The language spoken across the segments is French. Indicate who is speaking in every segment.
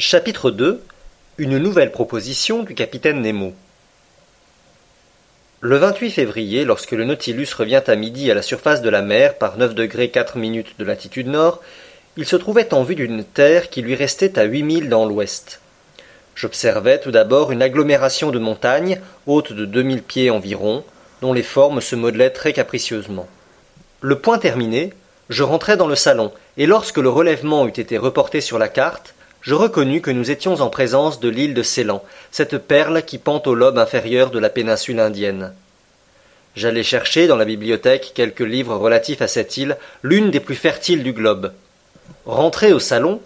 Speaker 1: Chapitre 2 Une nouvelle proposition du capitaine Nemo. Le 28 février, lorsque le Nautilus revient à midi à la surface de la mer par 9 degrés 4 minutes de latitude nord, il se trouvait en vue d'une terre qui lui restait à huit milles dans l'ouest. J'observais tout d'abord une agglomération de montagnes, hautes de deux mille pieds environ, dont les formes se modelaient très capricieusement. Le point terminé, je rentrai dans le salon, et lorsque le relèvement eut été reporté sur la carte, je reconnus que nous étions en présence de l'île de Ceylan, cette perle qui pend au lobe inférieur de la péninsule indienne. J'allai chercher dans la bibliothèque quelques livres relatifs à cette île, l'une des plus fertiles du globe. Rentré au salon,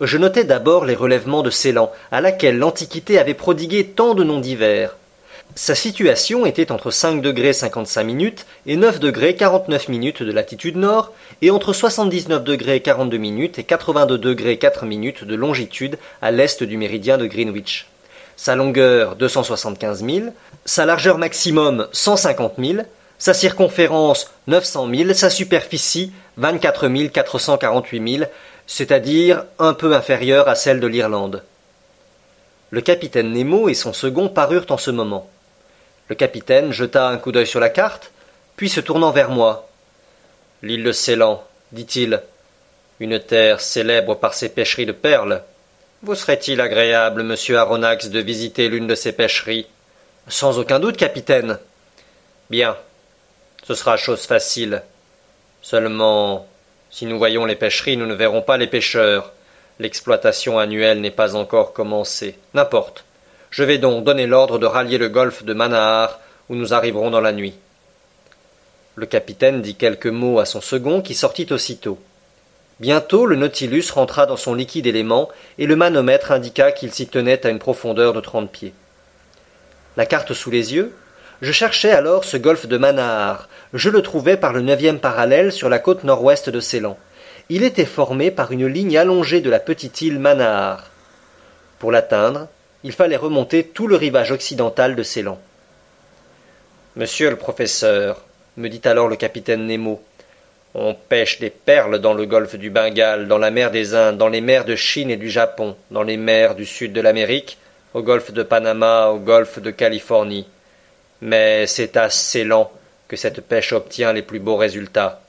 Speaker 1: je notai d'abord les relèvements de Ceylan, à laquelle l'Antiquité avait prodigué tant de noms divers. Sa situation était entre 5 degrés 55 minutes et 9 degrés 49 minutes de latitude nord et entre 79 degrés 42 minutes et 82 degrés 4 minutes de longitude à l'est du méridien de Greenwich. Sa longueur 275 000, sa largeur maximum 150 000, sa circonférence 900 000, sa superficie 24 448 000, c'est-à-dire un peu inférieure à celle de l'Irlande. Le capitaine Nemo et son second parurent en ce moment. Le capitaine jeta un coup d'œil sur la carte, puis se tournant vers moi. L'île de Ceylan, dit-il, une terre célèbre par ses pêcheries de perles. Vous serait-il agréable, monsieur Aronnax, de visiter l'une de ces pêcheries? Sans aucun doute, capitaine. Bien. Ce sera chose facile. Seulement, si nous voyons les pêcheries, nous ne verrons pas les pêcheurs. L'exploitation annuelle n'est pas encore commencée. N'importe. Je vais donc donner l'ordre de rallier le golfe de Manahar, où nous arriverons dans la nuit. Le capitaine dit quelques mots à son second qui sortit aussitôt. Bientôt le Nautilus rentra dans son liquide élément et le manomètre indiqua qu'il s'y tenait à une profondeur de trente pieds. La carte sous les yeux, je cherchais alors ce golfe de Manahar. Je le trouvais par le neuvième parallèle sur la côte nord-ouest de Ceylan. Il était formé par une ligne allongée de la petite île Manahar. Pour l'atteindre, il fallait remonter tout le rivage occidental de Ceylan. Monsieur le professeur, me dit alors le capitaine Nemo, on pêche des perles dans le golfe du Bengale, dans la mer des Indes, dans les mers de Chine et du Japon, dans les mers du sud de l'Amérique, au golfe de Panama, au golfe de Californie. Mais c'est à Ceylan que cette pêche obtient les plus beaux résultats.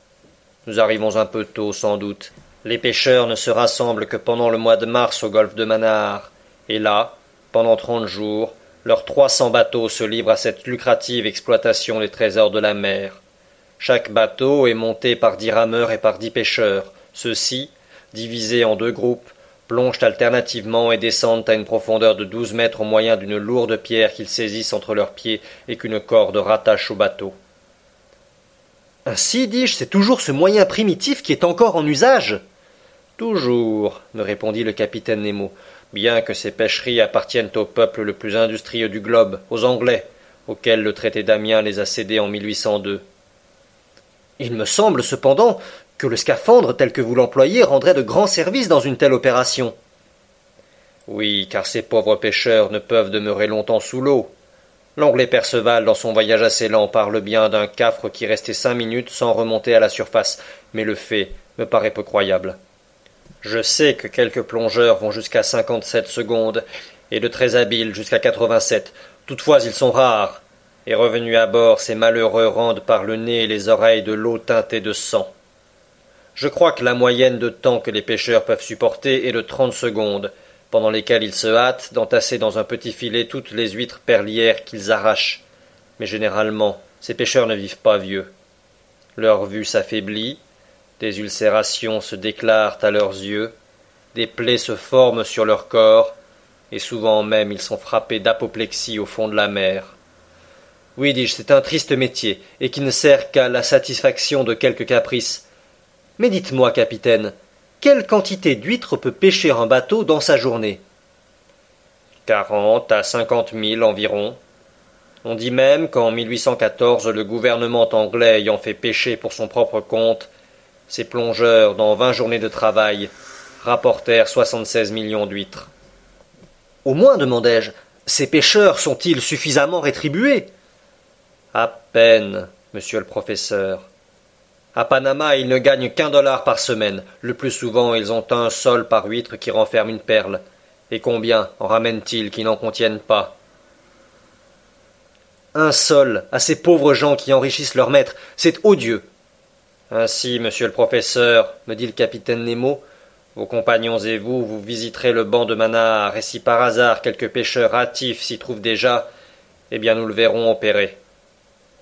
Speaker 1: Nous arrivons un peu tôt, sans doute. Les pêcheurs ne se rassemblent que pendant le mois de mars au golfe de Manahar, et là, pendant trente jours, leurs trois cents bateaux se livrent à cette lucrative exploitation des trésors de la mer. Chaque bateau est monté par dix rameurs et par dix pêcheurs. Ceux-ci, divisés en deux groupes, plongent alternativement et descendent à une profondeur de douze mètres au moyen d'une lourde pierre qu'ils saisissent entre leurs pieds et qu'une corde rattache au bateau. Ainsi, dis-je, c'est toujours ce moyen primitif qui est encore en usage. Toujours, me répondit le capitaine Nemo bien que ces pêcheries appartiennent au peuple le plus industrieux du globe, aux Anglais, auxquels le traité d'Amiens les a cédés en 1802. Il me semble cependant que le scaphandre tel que vous l'employez rendrait de grands services dans une telle opération. Oui, car ces pauvres pêcheurs ne peuvent demeurer longtemps sous l'eau. L'anglais Perceval, dans son voyage assez lent, parle bien d'un cafre qui restait cinq minutes sans remonter à la surface, mais le fait me paraît peu croyable. Je sais que quelques plongeurs vont jusqu'à cinquante-sept secondes, et de très habiles jusqu'à quatre-vingt-sept. Toutefois, ils sont rares. Et revenus à bord, ces malheureux rendent par le nez et les oreilles de l'eau teintée de sang. Je crois que la moyenne de temps que les pêcheurs peuvent supporter est de trente secondes, pendant lesquelles ils se hâtent d'entasser dans un petit filet toutes les huîtres perlières qu'ils arrachent. Mais généralement, ces pêcheurs ne vivent pas vieux. Leur vue s'affaiblit, des ulcérations se déclarent à leurs yeux, des plaies se forment sur leur corps, et souvent même ils sont frappés d'apoplexie au fond de la mer. Oui, dis-je, c'est un triste métier, et qui ne sert qu'à la satisfaction de quelques caprices. Mais dites-moi, capitaine, quelle quantité d'huîtres peut pêcher un bateau dans sa journée? Quarante à cinquante mille environ. On dit même qu'en 1814, le gouvernement anglais ayant fait pêcher pour son propre compte ces plongeurs, dans vingt journées de travail, rapportèrent soixante-seize millions d'huîtres. Au moins, demandai-je, ces pêcheurs sont-ils suffisamment rétribués? À peine, monsieur le professeur. À Panama, ils ne gagnent qu'un dollar par semaine. Le plus souvent, ils ont un sol par huître qui renferme une perle. Et combien en ramènent-ils qui n'en contiennent pas? Un sol à ces pauvres gens qui enrichissent leur maître, c'est odieux. Ainsi, monsieur le professeur, me dit le capitaine Nemo, vos compagnons et vous, vous visiterez le banc de Manar, et si par hasard quelques pêcheurs hâtifs s'y trouvent déjà, eh bien nous le verrons opérer.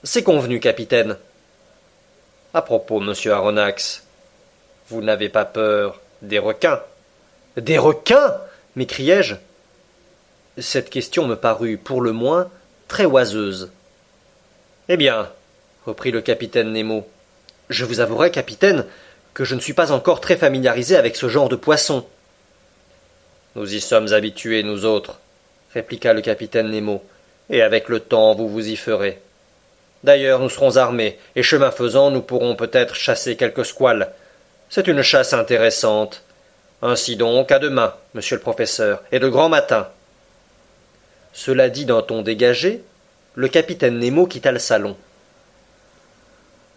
Speaker 1: C'est convenu, capitaine. À propos, monsieur Aronnax, vous n'avez pas peur des requins? Des requins? m'écriai-je. Cette question me parut, pour le moins, très oiseuse. Eh bien, reprit le capitaine Nemo, je vous avouerai, capitaine, que je ne suis pas encore très familiarisé avec ce genre de poisson. Nous y sommes habitués, nous autres, répliqua le capitaine Nemo, et avec le temps vous vous y ferez. D'ailleurs, nous serons armés, et chemin faisant, nous pourrons peut-être chasser quelques squales. C'est une chasse intéressante. Ainsi donc, à demain, monsieur le professeur, et de grand matin. Cela dit d'un ton dégagé, le capitaine Nemo quitta le salon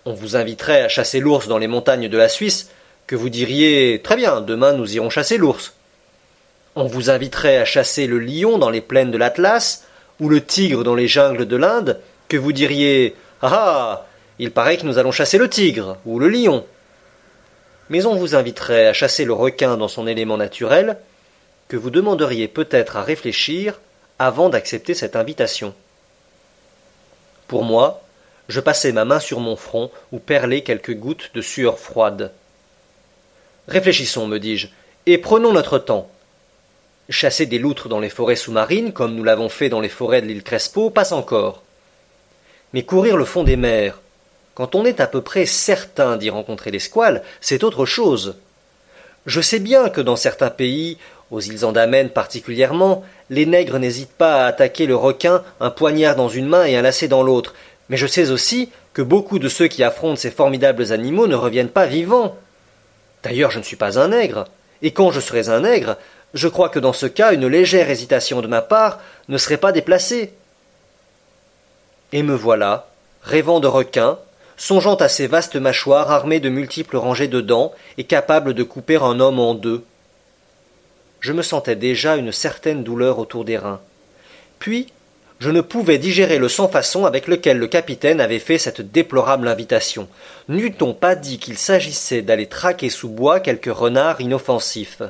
Speaker 1: on vous inviterait à chasser l'ours dans les montagnes de la Suisse, que vous diriez Très bien, demain nous irons chasser l'ours. On vous inviterait à chasser le lion dans les plaines de l'Atlas, ou le tigre dans les jungles de l'Inde, que vous diriez Ah ah Il paraît que nous allons chasser le tigre, ou le lion. Mais on vous inviterait à chasser le requin dans son élément naturel, que vous demanderiez peut-être à réfléchir avant d'accepter cette invitation. Pour moi, je passai ma main sur mon front où perlaient quelques gouttes de sueur froide. Réfléchissons, me dis-je, et prenons notre temps. Chasser des loutres dans les forêts sous-marines, comme nous l'avons fait dans les forêts de l'île Crespo, passe encore. Mais courir le fond des mers, quand on est à peu près certain d'y rencontrer des squales, c'est autre chose. Je sais bien que dans certains pays, aux îles Andamènes particulièrement, les nègres n'hésitent pas à attaquer le requin, un poignard dans une main et un lacet dans l'autre, mais je sais aussi que beaucoup de ceux qui affrontent ces formidables animaux ne reviennent pas vivants. D'ailleurs, je ne suis pas un nègre, et quand je serais un nègre, je crois que dans ce cas une légère hésitation de ma part ne serait pas déplacée. Et me voilà, rêvant de requins, songeant à ces vastes mâchoires armées de multiples rangées de dents et capables de couper un homme en deux. Je me sentais déjà une certaine douleur autour des reins. Puis je ne pouvais digérer le sans-façon avec lequel le capitaine avait fait cette déplorable invitation. N'eût-on pas dit qu'il s'agissait d'aller traquer sous bois quelques renards inoffensifs?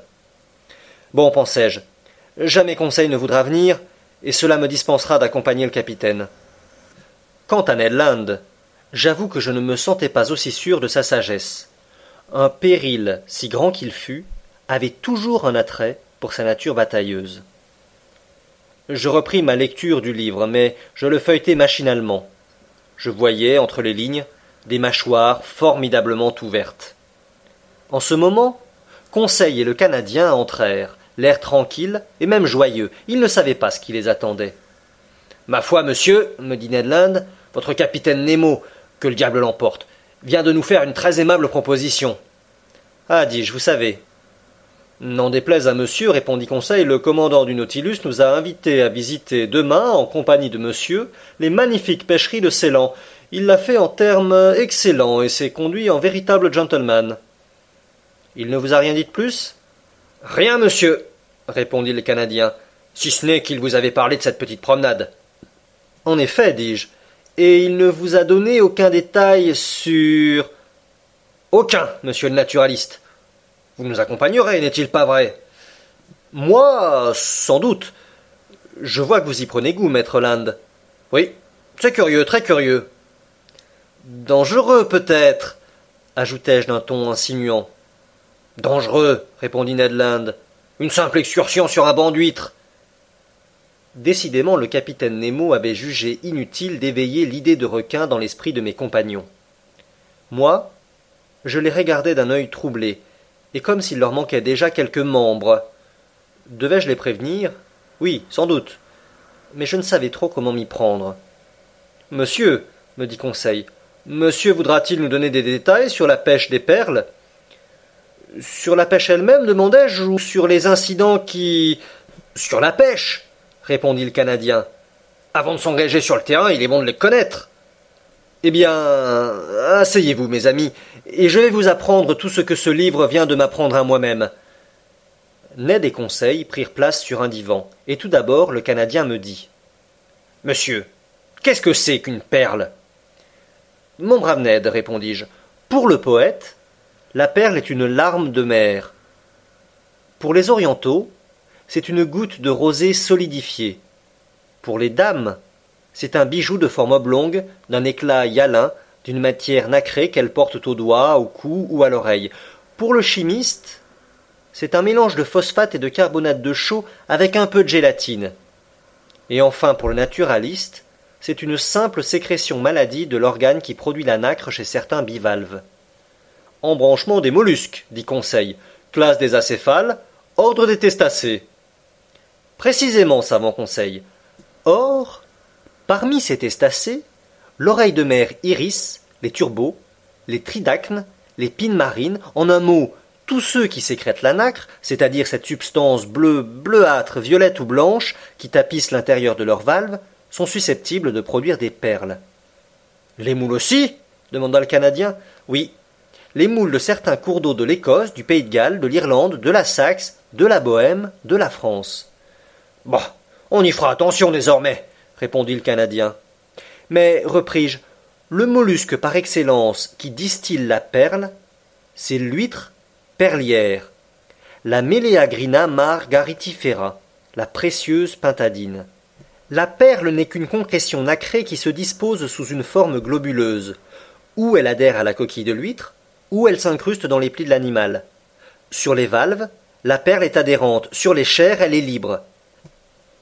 Speaker 1: Bon, pensai-je, jamais Conseil ne voudra venir, et cela me dispensera d'accompagner le capitaine. Quant à Ned Land, j'avoue que je ne me sentais pas aussi sûr de sa sagesse. Un péril, si grand qu'il fût, avait toujours un attrait pour sa nature batailleuse. Je repris ma lecture du livre, mais je le feuilletai machinalement. Je voyais, entre les lignes, des mâchoires formidablement ouvertes. En ce moment, Conseil et le Canadien entrèrent, l'air tranquille et même joyeux. Ils ne savaient pas ce qui les attendait. Ma foi, monsieur, me dit Ned Land, votre capitaine Nemo, que le diable l'emporte, vient de nous faire une très aimable proposition. Ah, dis-je, vous savez, N'en déplaise à monsieur, répondit Conseil, le commandant du Nautilus nous a invités à visiter demain, en compagnie de monsieur, les magnifiques pêcheries de Ceylan. Il l'a fait en termes excellents et s'est conduit en véritable gentleman. Il ne vous a rien dit de plus? Rien, monsieur, répondit le Canadien, si ce n'est qu'il vous avait parlé de cette petite promenade. En effet, dis-je, et il ne vous a donné aucun détail sur. Aucun, monsieur le naturaliste. Vous nous accompagnerez, n'est-il pas vrai? Moi, sans doute. Je vois que vous y prenez goût, maître Land. Oui, c'est curieux, très curieux. Dangereux, peut-être, ajoutai-je d'un ton insinuant. Dangereux, répondit Ned Land. Une simple excursion sur un banc d'huîtres. Décidément, le capitaine Nemo avait jugé inutile d'éveiller l'idée de requin dans l'esprit de mes compagnons. Moi, je les regardais d'un œil troublé, et comme s'il leur manquait déjà quelques membres. Devais-je les prévenir? Oui, sans doute. Mais je ne savais trop comment m'y prendre. Monsieur, me dit Conseil, monsieur voudra-t-il nous donner des détails sur la pêche des perles? Sur la pêche elle-même, demandai-je, ou sur les incidents qui. Sur la pêche répondit le Canadien. Avant de s'engager sur le terrain, il est bon de les connaître. Eh bien, asseyez-vous, mes amis, et je vais vous apprendre tout ce que ce livre vient de m'apprendre à moi-même. Ned et Conseil prirent place sur un divan, et tout d'abord le Canadien me dit Monsieur, qu'est-ce que c'est qu'une perle Mon brave Ned, répondis-je, pour le poète, la perle est une larme de mer. Pour les orientaux, c'est une goutte de rosée solidifiée. Pour les dames, c'est un bijou de forme oblongue, d'un éclat hyalin, d'une matière nacrée qu'elles portent au doigt, au cou ou à l'oreille. Pour le chimiste, c'est un mélange de phosphate et de carbonate de chaux avec un peu de gélatine. Et enfin, pour le naturaliste, c'est une simple sécrétion maladie de l'organe qui produit la nacre chez certains bivalves. Embranchement des mollusques, dit Conseil, classe des acéphales, ordre des testacés. Précisément, savant Conseil. Or, parmi ces testacés, l'oreille de mer iris, les turbots, les tridacnes, les pines marines, en un mot, tous ceux qui sécrètent la nacre, c'est-à-dire cette substance bleue, bleuâtre, violette ou blanche qui tapisse l'intérieur de leurs valves, sont susceptibles de produire des perles. Les moules aussi? demanda le Canadien. Oui, les moules de certains cours d'eau de l'Écosse, du Pays de Galles, de l'Irlande, de la Saxe, de la Bohême, de la France. Bon, on y fera attention désormais, répondit le Canadien. Mais, repris-je, le mollusque par excellence qui distille la perle, c'est l'huître perlière, la Meleagrina margaritifera, la précieuse pintadine. La perle n'est qu'une concrétion nacrée qui se dispose sous une forme globuleuse. Ou elle adhère à la coquille de l'huître, ou elle s'incruste dans les plis de l'animal. Sur les valves, la perle est adhérente, sur les chairs, elle est libre.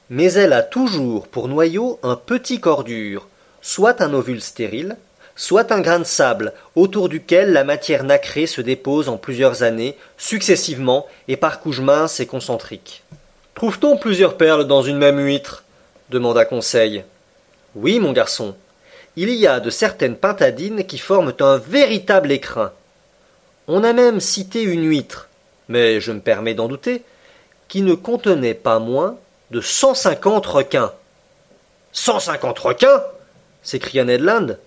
Speaker 1: Mais elle a toujours pour noyau un petit corps dur, soit un ovule stérile, soit un grain de sable autour duquel la matière nacrée se dépose en plusieurs années, successivement et par couches minces et concentriques. Trouve-t-on plusieurs perles dans une même huître? demanda Conseil. Oui, mon garçon. Il y a de certaines pintadines qui forment un véritable écrin. On a même cité une huître, mais je me permets d'en douter, qui ne contenait pas moins de cent cinquante requins. Cent cinquante requins s'écria Ned Land.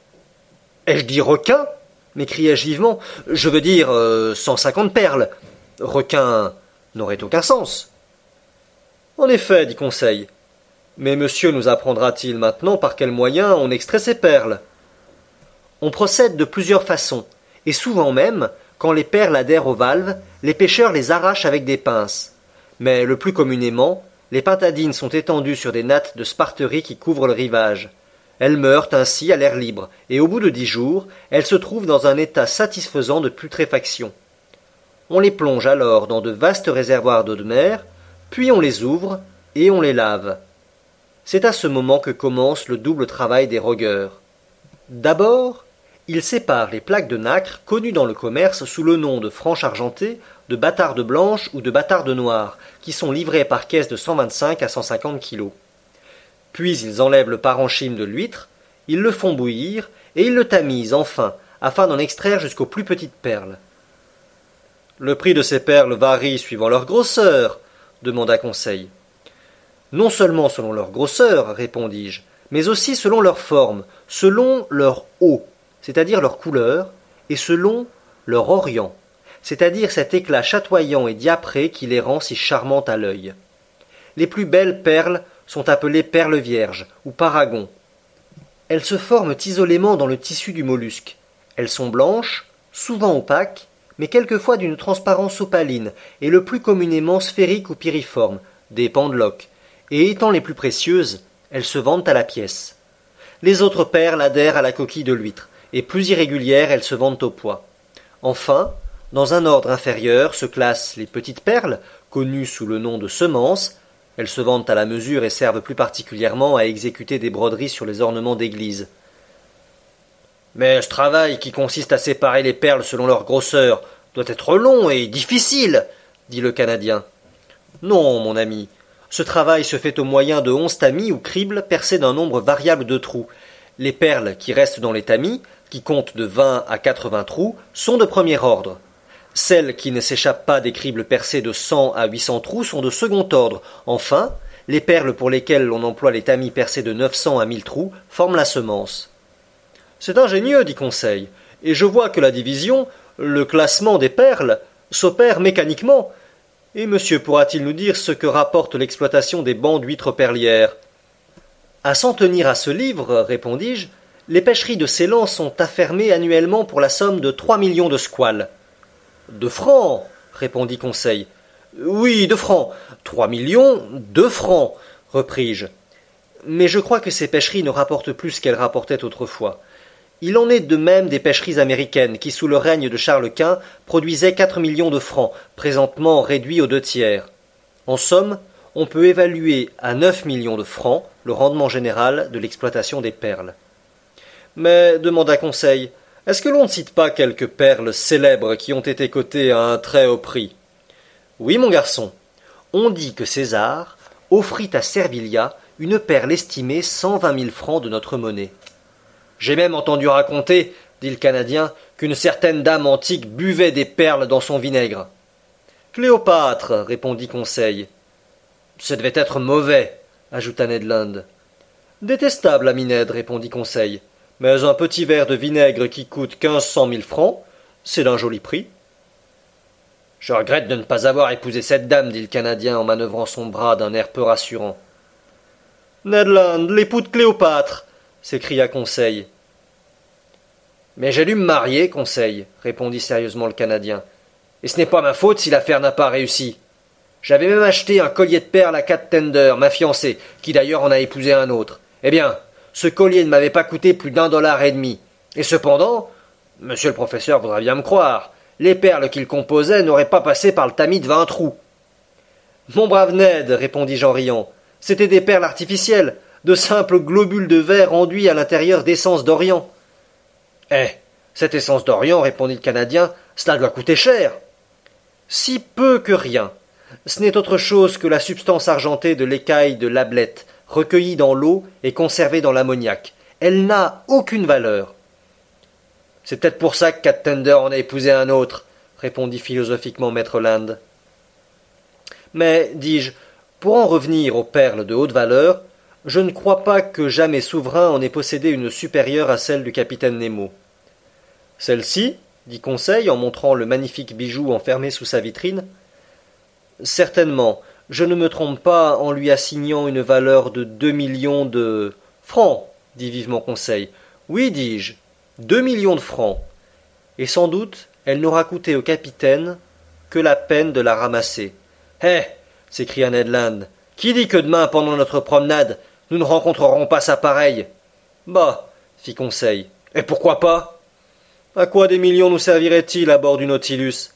Speaker 1: Ai-je dit requin m'écriai-je vivement. Je veux dire euh, cent cinquante perles. Requin n'aurait aucun sens. En effet, dit Conseil. Mais monsieur nous apprendra-t-il maintenant par quels moyens on extrait ces perles? On procède de plusieurs façons, et souvent même, quand les perles adhèrent aux valves, les pêcheurs les arrachent avec des pinces. Mais le plus communément, les pintadines sont étendues sur des nattes de sparterie qui couvrent le rivage. Elles meurent ainsi à l'air libre, et au bout de dix jours, elles se trouvent dans un état satisfaisant de putréfaction. On les plonge alors dans de vastes réservoirs d'eau de mer, puis on les ouvre et on les lave. C'est à ce moment que commence le double travail des rogueurs. D'abord, ils séparent les plaques de nacre connues dans le commerce sous le nom de franches argentées, de bâtardes blanches ou de bâtardes noires, qui sont livrées par caisse de 125 à 150 kilos. Puis ils enlèvent le parenchyme de l'huître, ils le font bouillir, et ils le tamisent enfin, afin d'en extraire jusqu'aux plus petites perles. Le prix de ces perles varie suivant leur grosseur, demanda Conseil. Non seulement selon leur grosseur, répondis-je, mais aussi selon leur forme, selon leur eau, c'est-à-dire leur couleur, et selon leur orient, c'est-à-dire cet éclat chatoyant et diapré qui les rend si charmantes à l'œil. Les plus belles perles sont appelées perles vierges ou paragons. Elles se forment isolément dans le tissu du mollusque. Elles sont blanches, souvent opaques, mais quelquefois d'une transparence opaline, et le plus communément sphériques ou piriformes, des pendeloques, et étant les plus précieuses, elles se vendent à la pièce. Les autres perles adhèrent à la coquille de l'huître, et plus irrégulières elles se vendent au poids. Enfin, dans un ordre inférieur se classent les petites perles, connues sous le nom de semences, elles se vendent à la mesure et servent plus particulièrement à exécuter des broderies sur les ornements d'église. Mais ce travail qui consiste à séparer les perles selon leur grosseur doit être long et difficile, dit le Canadien. Non, mon ami. Ce travail se fait au moyen de onze tamis ou cribles percés d'un nombre variable de trous. Les perles qui restent dans les tamis, qui comptent de vingt à quatre-vingts trous, sont de premier ordre. Celles qui ne s'échappent pas des cribles percés de cent à huit cents trous sont de second ordre. Enfin, les perles pour lesquelles l'on emploie les tamis percés de neuf cents à mille trous forment la semence. C'est ingénieux, dit Conseil, et je vois que la division, le classement des perles, s'opère mécaniquement. Et monsieur pourra-t-il nous dire ce que rapporte l'exploitation des bancs d'huîtres perlières? À s'en tenir à ce livre, répondis-je, les pêcheries de Ceylan sont affermées annuellement pour la somme de trois millions de squales. Francs, répondit Conseil. Oui, de francs. Trois millions, de francs, repris-je. Mais je crois que ces pêcheries ne rapportent plus qu'elles rapportaient autrefois. Il en est de même des pêcheries américaines qui, sous le règne de Charles Quint, produisaient quatre millions de francs, présentement réduits aux deux tiers. En somme, on peut évaluer à neuf millions de francs le rendement général de l'exploitation des perles. Mais, demanda Conseil, est-ce que l'on ne cite pas quelques perles célèbres qui ont été cotées à un très haut prix? Oui, mon garçon. On dit que César offrit à Servilia une perle estimée cent vingt mille francs de notre monnaie. J'ai même entendu raconter, dit le Canadien, qu'une certaine dame antique buvait des perles dans son vinaigre. Cléopâtre, répondit Conseil. Ce devait être mauvais, ajouta Ned Land. Détestable, ami Ned, répondit Conseil. Mais un petit verre de vinaigre qui coûte quinze cent mille francs, c'est d'un joli prix. Je regrette de ne pas avoir épousé cette dame, dit le Canadien en manœuvrant son bras d'un air peu rassurant. Ned Land, l'époux de Cléopâtre s'écria Conseil. Mais j'ai dû me marier, Conseil, répondit sérieusement le Canadien. Et ce n'est pas ma faute si l'affaire n'a pas réussi. J'avais même acheté un collier de perles à Cat Tender, ma fiancée, qui d'ailleurs en a épousé un autre. Eh bien, ce collier ne m'avait pas coûté plus d'un dollar et demi. Et cependant, monsieur le professeur voudra bien me croire, les perles qu'il composait n'auraient pas passé par le tamis de vingt trous. Mon brave Ned, répondis-je en riant, c'étaient des perles artificielles, de simples globules de verre enduits à l'intérieur d'essence d'Orient. Eh. Cette essence d'Orient, répondit le Canadien, cela doit coûter cher. Si peu que rien. Ce n'est autre chose que la substance argentée de l'écaille de l'ablette, recueillie dans l'eau et conservée dans l'ammoniac. Elle n'a aucune valeur. C'est peut-être pour ça que Cat Tender en a épousé un autre, répondit philosophiquement maître Land. Mais, dis-je, pour en revenir aux perles de haute valeur, je ne crois pas que jamais souverain en ait possédé une supérieure à celle du capitaine Nemo. Celle-ci, dit Conseil en montrant le magnifique bijou enfermé sous sa vitrine. Certainement, je ne me trompe pas en lui assignant une valeur de deux millions de francs, dit vivement Conseil. Oui, dis-je, deux millions de francs. Et sans doute elle n'aura coûté au capitaine que la peine de la ramasser. Eh s'écria Ned Land. Qui dit que demain, pendant notre promenade, nous ne rencontrerons pas sa pareille Bah, fit Conseil. Et pourquoi pas? À quoi des millions nous serviraient-ils à bord du Nautilus?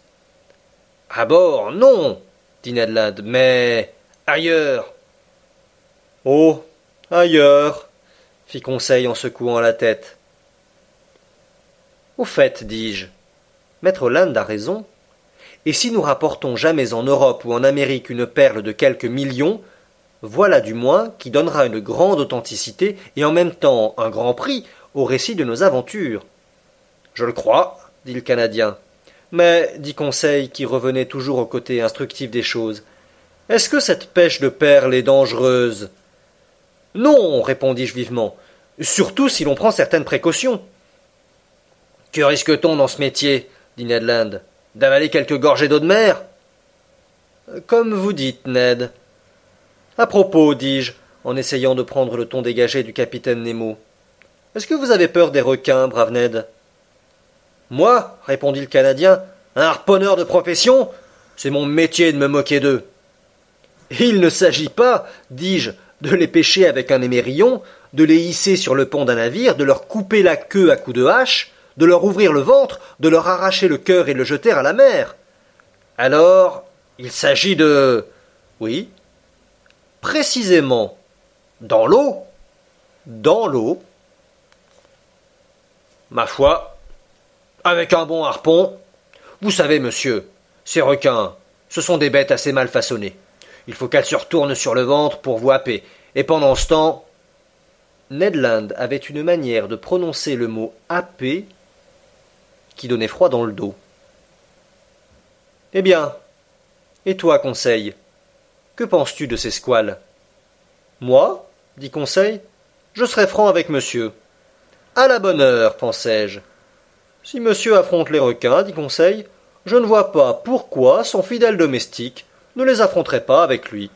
Speaker 1: À bord, non, dit Ned Land, mais ailleurs. Oh, ailleurs, fit Conseil en secouant la tête. Au fait, dis-je, Maître Land a raison. Et si nous rapportons jamais en Europe ou en Amérique une perle de quelques millions, voilà du moins qui donnera une grande authenticité et en même temps un grand prix au récit de nos aventures. Je le crois, dit le Canadien. Mais, dit Conseil, qui revenait toujours au côté instructif des choses, est-ce que cette pêche de perles est dangereuse? Non, répondis-je vivement, surtout si l'on prend certaines précautions. Que risque-t-on dans ce métier? dit Ned Land. D'avaler quelques gorgées d'eau de mer? Comme vous dites, Ned. À propos, dis-je, en essayant de prendre le ton dégagé du capitaine Nemo. Est-ce que vous avez peur des requins, brave Ned? Moi, répondit le Canadien, un harponneur de profession C'est mon métier de me moquer d'eux. Il ne s'agit pas, dis-je, de les pêcher avec un émerillon, de les hisser sur le pont d'un navire, de leur couper la queue à coups de hache, de leur ouvrir le ventre, de leur arracher le cœur et le jeter à la mer. Alors, il s'agit de. Oui, précisément dans l'eau, dans l'eau, ma foi, avec un bon harpon, vous savez, monsieur, ces requins, ce sont des bêtes assez mal façonnées. Il faut qu'elles se retournent sur le ventre pour vous happer, et pendant ce temps. Ned Land avait une manière de prononcer le mot happer qui donnait froid dans le dos. Eh bien, et toi, Conseil que penses-tu de ces squales? Moi dit Conseil, je serai franc avec monsieur. À la bonne heure, pensai-je. Si monsieur affronte les requins, dit Conseil, je ne vois pas pourquoi son fidèle domestique ne les affronterait pas avec lui.